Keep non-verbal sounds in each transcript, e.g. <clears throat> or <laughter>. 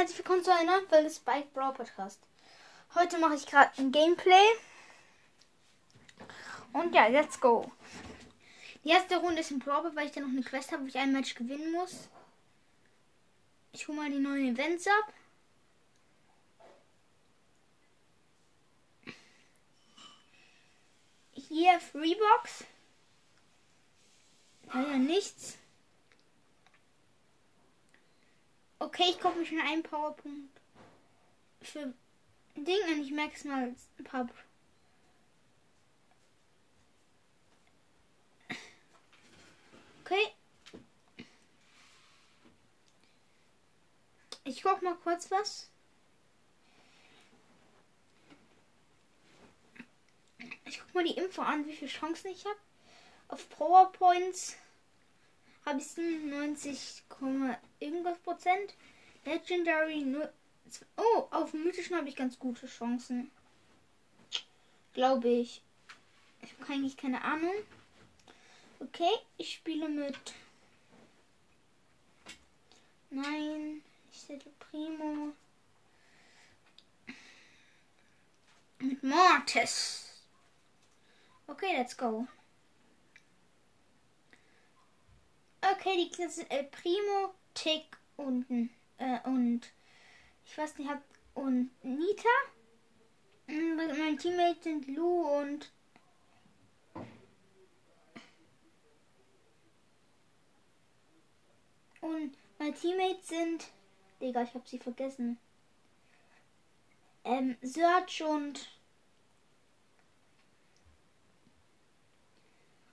herzlich willkommen zu einer Folge Spike Brawl Podcast. Heute mache ich gerade ein Gameplay. Und ja, let's go. Die erste Runde ist ein Brawl, weil ich da noch eine Quest habe, wo ich ein Match gewinnen muss. Ich hole mal die neuen Events ab. Hier Freebox. Ja, nichts. Okay, ich kaufe mir schon einen Powerpunkt für Ding und ich merke es mal ein paar. Okay. Ich guck mal kurz was. Ich guck mal die Info an, wie viele Chancen ich habe. Auf PowerPoints habe ich 97, irgendwas Prozent. Legendary nur. Oh, auf mythischen habe ich ganz gute Chancen. Glaube ich. Ich habe eigentlich keine Ahnung. Okay, ich spiele mit. Nein, ich setze Primo. Mit Mortis. Okay, let's go. Okay, die Kinder sind El Primo, Tick und, äh, und ich weiß nicht, hab, und Nita. Und mein Teammate sind Lou und und meine Teammates sind Digga, ich hab sie vergessen. Ähm, Search und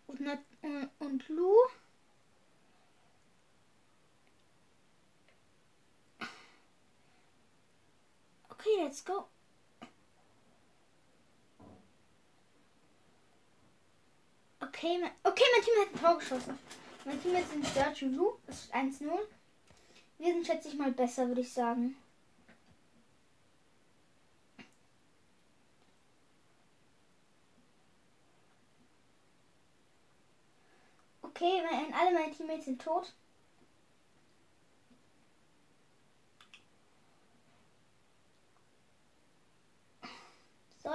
und, und, und Lou. Okay, let's go. Okay, mein, okay, mein Team hat ein Tor geschossen. Mein Team ist in Search und Blue. Das ist 1-0. Wir sind, schätze ich mal, besser, würde ich sagen. Okay, mein, alle meine Teammates sind tot.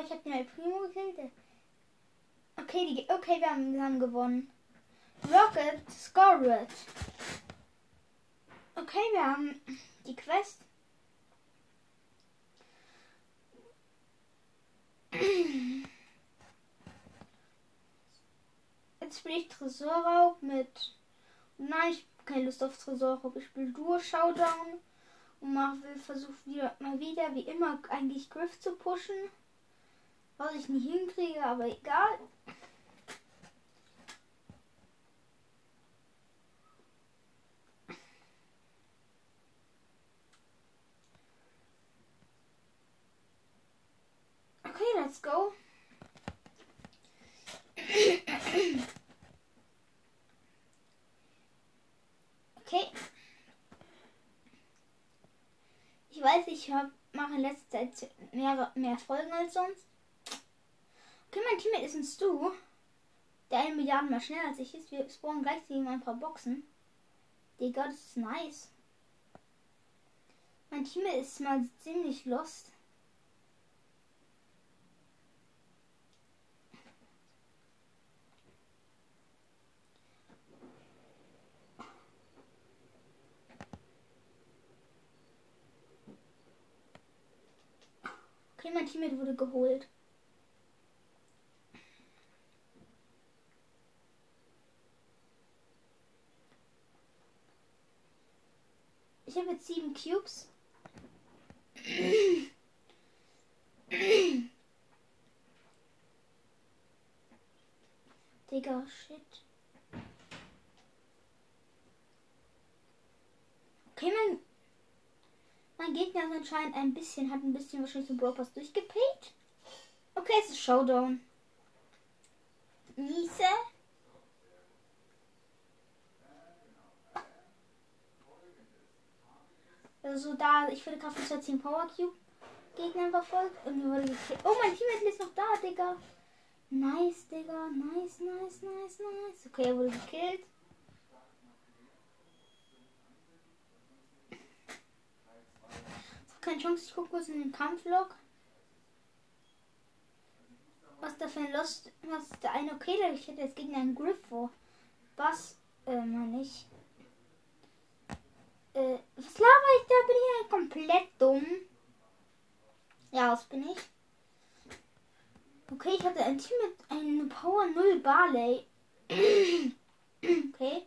Ich habe den El Primo gekillt. Okay, die, okay wir, haben, wir haben gewonnen. Rocket scored. Okay, wir haben die Quest. Jetzt spiele ich Tresorraub mit. Nein, ich habe keine Lust auf Tresorraub. Ich spiele Duo Showdown und mach, will versuchen wieder, mal wieder wie immer eigentlich Griff zu pushen. Was ich nicht hinkriege, aber egal. Okay, let's go. Okay. Ich weiß, ich mache in letzter Zeit mehr, mehr Folgen als sonst. Okay, mein Teammate ist ein Stu. Der eine Milliarde mal schneller als ich ist. Wir spawnen gleich gegen ein paar Boxen. Digga, das ist nice. Mein Teammate ist mal ziemlich lost. Okay, mein Teammate wurde geholt. Ich habe jetzt sieben Cubes. Digga, shit. Okay, mein, mein Gegner ist anscheinend ein bisschen, hat ein bisschen wahrscheinlich so Brawl Pass durchgepayt. Okay, es ist Showdown. Miese. Also da, ich wurde gerade von 10 Power Cube Gegnern verfolgt und wurde gekillt. Oh, mein Teammate ist noch da, Digga. Nice, Digga. Nice, nice, nice, nice. Okay, er wurde gekillt. keine Chance. Ich gucke kurz in den Kampflog. Was da für ein Lost. Was der eine? Okay, ich hätte jetzt gegen einen Griff vor. Was? Äh, man nicht. Äh, was laber ich da? Bin ich ja komplett dumm. Ja, das bin ich. Okay, ich hatte ein Team mit einem Power 0 Barley. <clears throat> okay.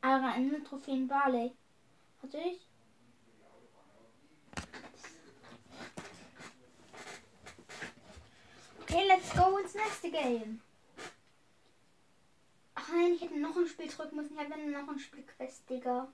Aber eine Trophäen Barley. Hatte ich? Okay, let's go ins nächste Game. Ach nein, ich hätte noch ein Spiel drücken müssen. Ich habe noch ein Spiel Quest, Digga.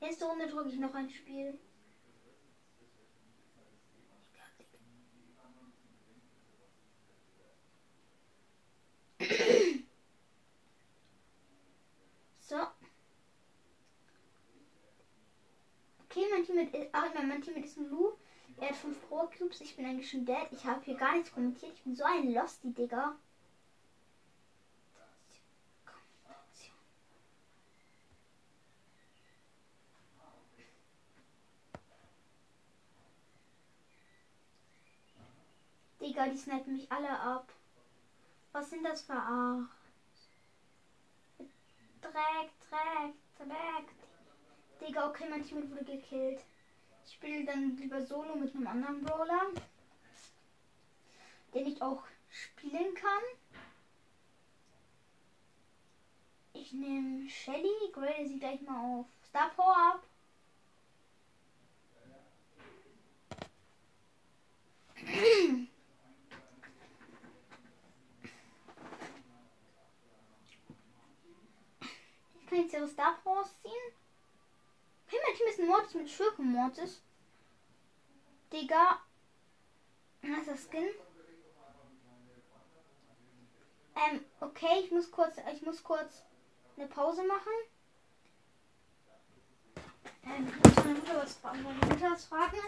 Nächste Runde drücke ich noch ein Spiel. So. Okay, mein Team ist. Ach, ich meine, mein Team ist ein Lu. Er hat 5 Pro Cubes. Ich bin eigentlich schon dead. Ich habe hier gar nichts kommentiert. Ich bin so ein Losty, Digga. Digga, die snipen mich alle ab. Was sind das für Ach? Dreck, Dreck, Dreck. Digga, okay, mein Team wurde gekillt. Ich spiele dann lieber solo mit einem anderen Brawler, den ich auch spielen kann. Ich nehme Shelly, grade sie gleich mal auf Star Power ab. Ich kann jetzt ihre Star Power ziehen. Hey, mein Team ist ein Mortis mit Schurken Mortis. Digga. Was ist das Skin? Ähm, okay, ich muss kurz, ich muss kurz eine Pause machen. Ähm, ich muss meine Mutter was fragen. Meine Mutter was fragen.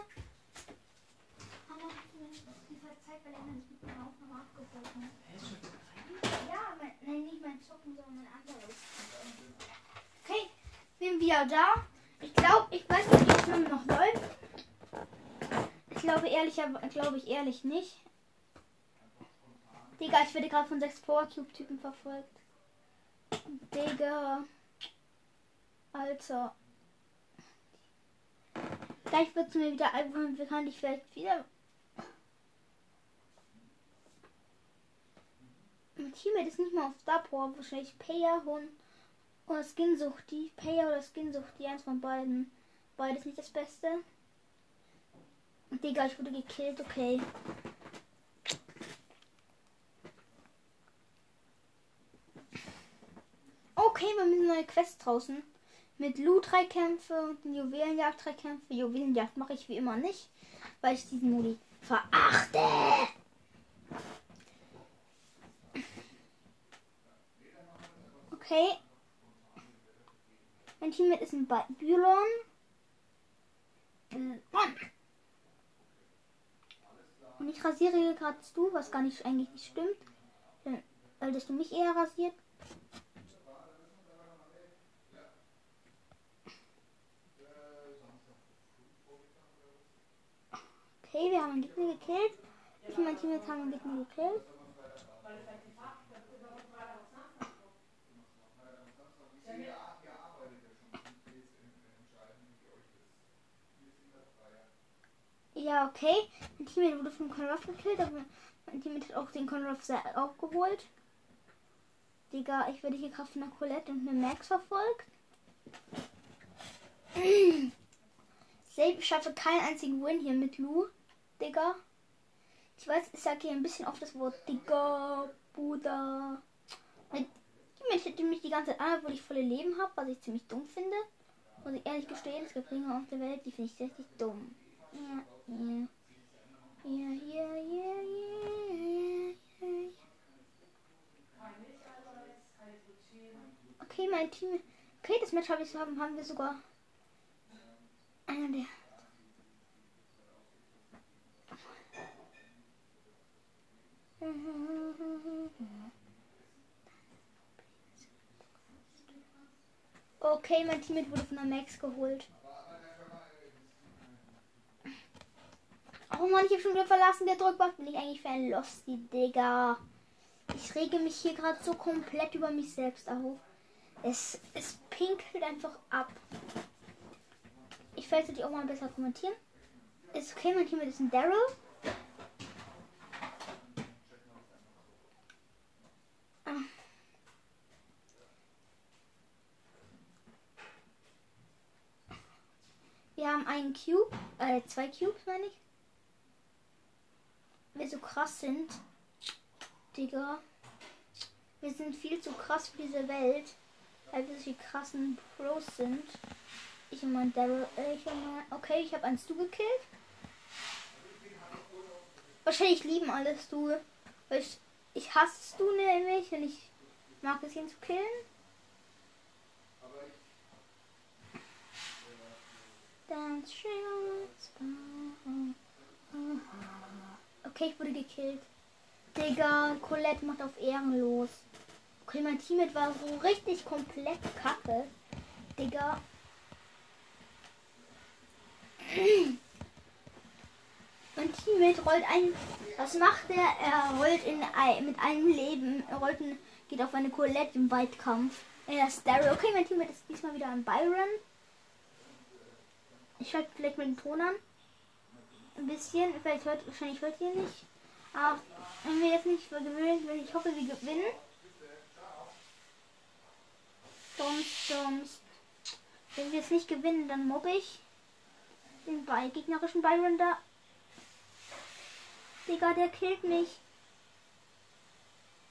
Aber die Zeit, weil er mit meiner Aufnahme abgebrochen Ja, nein, nicht mein Zocken, sondern mein anderes. Okay, bin wieder da. Ich glaube, ich weiß nicht, die Aufnahme noch läuft. Ich glaube ehrlich, glaube ich ehrlich nicht. Digga, ich werde gerade von sechs Power Cube Typen verfolgt. Digga. Alter. Gleich wird es mir wieder einfallen, wir kann ich vielleicht wieder. Mein Teammate ist nicht mal auf Star Power, wahrscheinlich Payer und oder Skinsucht, die Payer oder Skinsucht, die eins von beiden. Beides nicht das Beste. Digga, ich wurde gekillt, okay. Okay, wir müssen neue Quest draußen. Mit Loot drei Kämpfe und Juwelenjagd drei Kämpfe. Juwelenjagd mache ich wie immer nicht, weil ich diesen Modi verachte. Okay. Mein Teammate ist ein Bylon. Mann. Und ich rasiere gerade du, was gar nicht eigentlich nicht stimmt. Weil dass du mich eher rasiert. Okay, wir haben einen Gegner gekillt. Ich und mein Team haben einen Gegner gekillt. Okay. Mein Teammate wurde von Conrad gekillt, aber mein Teammate hat auch den Conrad auch geholt. Digga, ich werde hier gerade von einer Colette und einem Max verfolgt. <clears throat> Ich schaffe keinen einzigen Win hier mit Lou. Digga. Ich weiß, ich sage hier ein bisschen oft das Wort Digga, Bruder. Mein Teammate hätte mich die ganze Zeit an, obwohl ich volle Leben habe, was ich ziemlich dumm finde. Muss ich ehrlich gestehen, es gibt Dinge auf der Welt, die finde ich richtig dumm. Ja, ja. Ja, ja, ja, ja, ja. Okay, mein Team. Okay, das Match habe ich haben, haben wir sogar Einer der. Okay, mein Teammate wurde von der Max geholt. Oh Mann, ich habe schon wieder verlassen. Der Drückbach bin ich eigentlich für ein Losty, Digga. Ich rege mich hier gerade so komplett über mich selbst auf. Es, es pinkelt einfach ab. Ich werde die auch mal besser kommentieren. Ist okay, mein Team ist ein Daryl. Ah. Wir haben einen Cube, äh, zwei Cubes meine ich. Wir so krass sind. Digga. Wir sind viel zu krass für diese Welt. Weil wir so krassen Pros sind. Ich und mein Daryl. Äh, ich und mein, okay, ich habe einen Stu gekillt. Wahrscheinlich lieben alles Stu. Weil ich, ich hasse Stu nämlich und ich mag es ihn zu killen. Dance Okay, ich wurde gekillt. Digga, Colette macht auf ehrenlos. Okay, mein Teammate war so richtig komplett kacke. Digga. <clears throat> Mein Teammate rollt ein. Was macht er? Er rollt in mit einem Leben. Er rollt in, geht auf eine Colette im Weitkampf. Er ist Daryl. Okay, mein Teammate ist diesmal wieder an Byron. Ich schalte vielleicht mit dem Ton an. Ein bisschen. Vielleicht hört, wahrscheinlich hört ihr nicht. Aber wenn wir jetzt nicht vergewöhnt, ich hoffe, wir gewinnen. Sonst, sonst. Wenn wir es nicht gewinnen, dann mobbe ich den bei gegnerischen Byron da. Digga, der killt mich.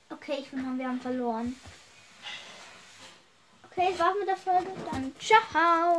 Okay, ich finde, wir haben verloren. Okay, warten mit der Folge. Dann ciao.